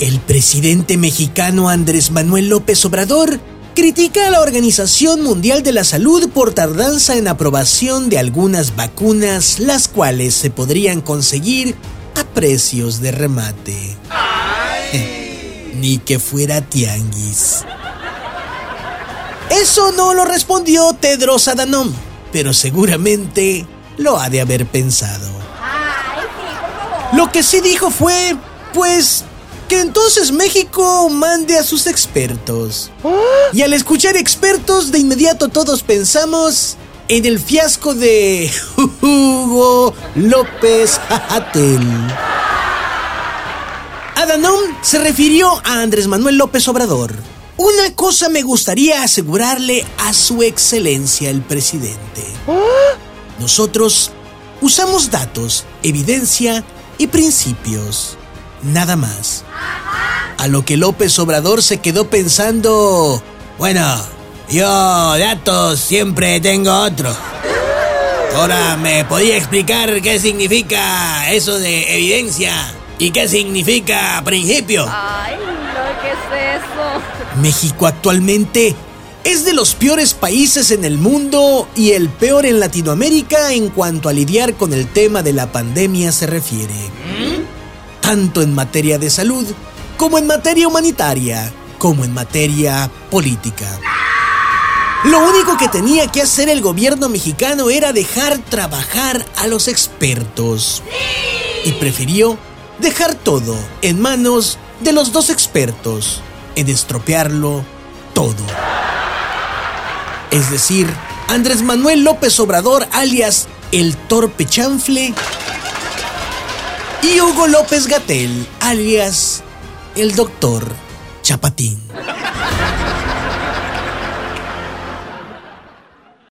El presidente mexicano Andrés Manuel López Obrador critica a la Organización Mundial de la Salud por tardanza en aprobación de algunas vacunas, las cuales se podrían conseguir a precios de remate. Ni que fuera tianguis. Eso no lo respondió Tedros Adhanom, pero seguramente lo ha de haber pensado. Lo que sí dijo fue, pues, que entonces México mande a sus expertos. Y al escuchar expertos, de inmediato todos pensamos en el fiasco de Hugo López Hatel. Adhanom se refirió a Andrés Manuel López Obrador. Una cosa me gustaría asegurarle a su excelencia el presidente. Nosotros usamos datos, evidencia y principios. Nada más. A lo que López Obrador se quedó pensando, bueno, yo datos siempre tengo otro. Ahora, ¿me podía explicar qué significa eso de evidencia? ¿Y qué significa principio? Ay, no, ¿qué es eso? México actualmente es de los peores países en el mundo y el peor en Latinoamérica en cuanto a lidiar con el tema de la pandemia se refiere. Tanto en materia de salud, como en materia humanitaria, como en materia política. Lo único que tenía que hacer el gobierno mexicano era dejar trabajar a los expertos. Y prefirió dejar todo en manos de los dos expertos, en estropearlo todo. Es decir, Andrés Manuel López Obrador, alias el Torpe Chanfle, y Hugo López Gatel, alias el Doctor Chapatín.